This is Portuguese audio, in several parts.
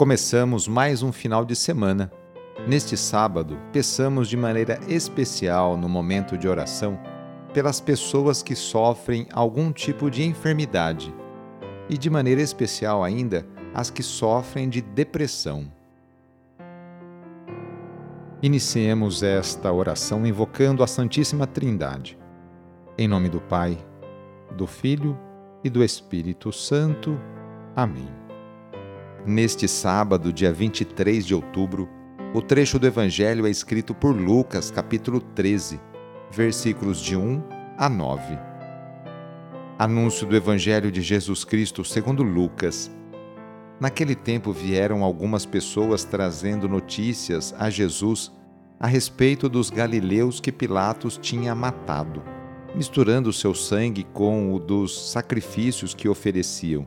Começamos mais um final de semana. Neste sábado, peçamos de maneira especial no momento de oração pelas pessoas que sofrem algum tipo de enfermidade e de maneira especial ainda as que sofrem de depressão. Iniciemos esta oração invocando a Santíssima Trindade. Em nome do Pai, do Filho e do Espírito Santo. Amém. Neste sábado, dia 23 de outubro, o trecho do Evangelho é escrito por Lucas, capítulo 13, versículos de 1 a 9. Anúncio do Evangelho de Jesus Cristo segundo Lucas, Naquele tempo vieram algumas pessoas trazendo notícias a Jesus a respeito dos galileus que Pilatos tinha matado, misturando seu sangue com o dos sacrifícios que ofereciam.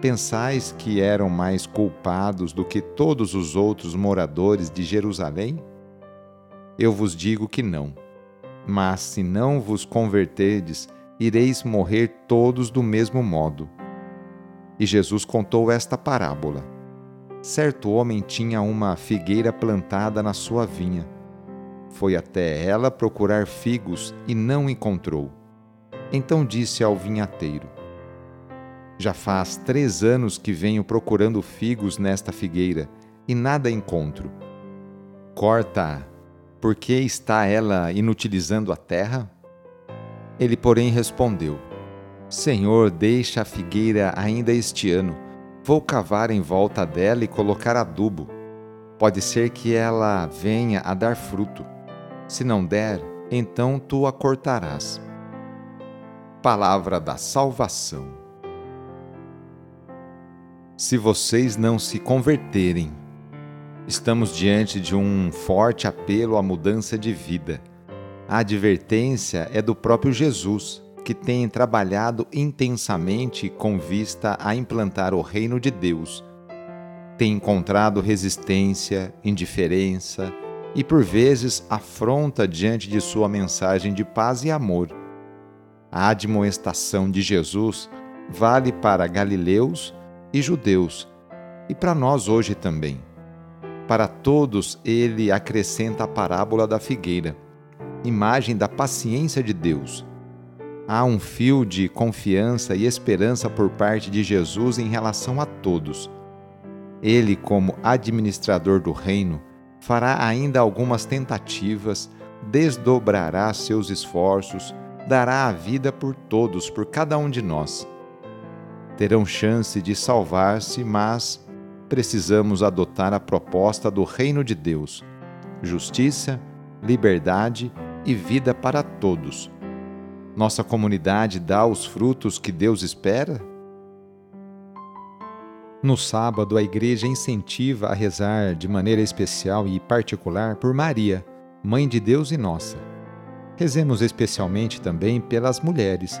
Pensais que eram mais culpados do que todos os outros moradores de Jerusalém? Eu vos digo que não. Mas se não vos converterdes, ireis morrer todos do mesmo modo. E Jesus contou esta parábola Certo homem tinha uma figueira plantada na sua vinha. Foi até ela procurar figos e não encontrou. Então disse ao vinhateiro: Já faz três anos que venho procurando figos nesta figueira e nada encontro. Corta-a, porque está ela inutilizando a terra? Ele, porém, respondeu: Senhor, deixa a figueira ainda este ano Vou cavar em volta dela e colocar adubo. Pode ser que ela venha a dar fruto. Se não der, então tu a cortarás. Palavra da Salvação. Se vocês não se converterem, estamos diante de um forte apelo à mudança de vida. A advertência é do próprio Jesus que têm trabalhado intensamente com vista a implantar o reino de Deus. Têm encontrado resistência, indiferença e, por vezes, afronta diante de sua mensagem de paz e amor. A admoestação de Jesus vale para galileus e judeus, e para nós hoje também. Para todos, ele acrescenta a parábola da figueira, imagem da paciência de Deus há um fio de confiança e esperança por parte de Jesus em relação a todos. Ele, como administrador do reino, fará ainda algumas tentativas, desdobrará seus esforços, dará a vida por todos, por cada um de nós. Terão chance de salvar-se, mas precisamos adotar a proposta do reino de Deus: justiça, liberdade e vida para todos nossa comunidade dá os frutos que Deus espera? No sábado, a igreja incentiva a rezar de maneira especial e particular por Maria, Mãe de Deus e nossa. Rezemos especialmente também pelas mulheres,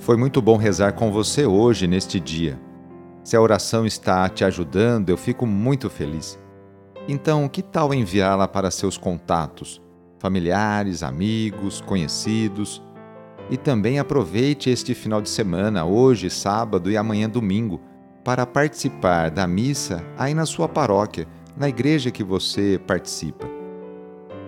Foi muito bom rezar com você hoje, neste dia. Se a oração está te ajudando, eu fico muito feliz. Então, que tal enviá-la para seus contatos, familiares, amigos, conhecidos? E também aproveite este final de semana, hoje, sábado e amanhã, domingo, para participar da missa aí na sua paróquia, na igreja que você participa.